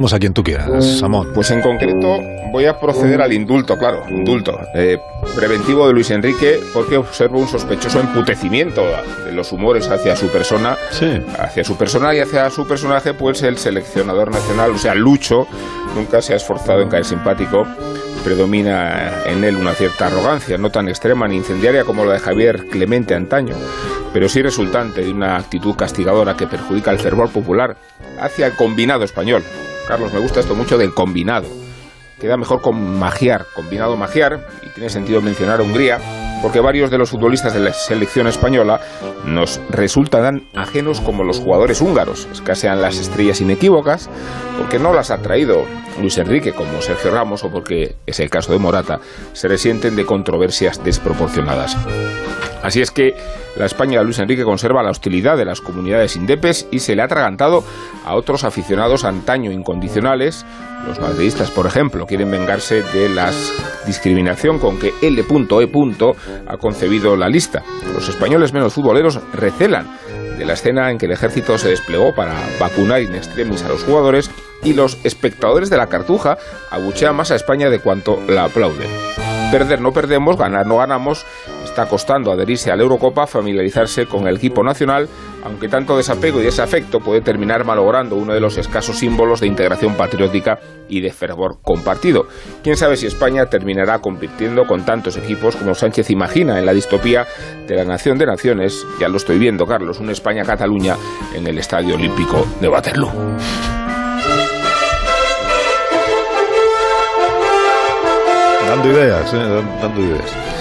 Vamos a quien tú quieras, Samón. Pues en concreto voy a proceder al indulto, claro, indulto eh, preventivo de Luis Enrique porque observo un sospechoso emputecimiento de los humores hacia su persona, Sí. hacia su persona y hacia su personaje, pues el seleccionador nacional, o sea, Lucho, nunca se ha esforzado en caer simpático. Predomina en él una cierta arrogancia, no tan extrema ni incendiaria como la de Javier Clemente antaño, pero sí resultante de una actitud castigadora que perjudica el fervor popular hacia el combinado español. Carlos, me gusta esto mucho del combinado. Queda mejor con magiar, combinado magiar, y tiene sentido mencionar a Hungría, porque varios de los futbolistas de la selección española nos resultan tan ajenos como los jugadores húngaros. Escasean las estrellas inequívocas, porque no las ha traído Luis Enrique, como Sergio Ramos, o porque es el caso de Morata, se resienten de controversias desproporcionadas. Así es que la España de Luis Enrique conserva la hostilidad de las comunidades indepes y se le ha atragantado a otros aficionados antaño incondicionales. Los madridistas, por ejemplo, quieren vengarse de la discriminación con que L.E. ha concebido la lista. Los españoles menos futboleros recelan de la escena en que el ejército se desplegó para vacunar in extremis a los jugadores y los espectadores de la cartuja abuchean más a España de cuanto la aplauden. Perder no perdemos, ganar no ganamos. Está costando adherirse a la Eurocopa, familiarizarse con el equipo nacional, aunque tanto desapego y desafecto puede terminar malogrando uno de los escasos símbolos de integración patriótica y de fervor compartido. Quién sabe si España terminará compitiendo con tantos equipos como Sánchez imagina en la distopía de la nación de naciones. Ya lo estoy viendo, Carlos, una España-Cataluña en el Estadio Olímpico de Waterloo. Dando ideas, ¿eh? dando ideas.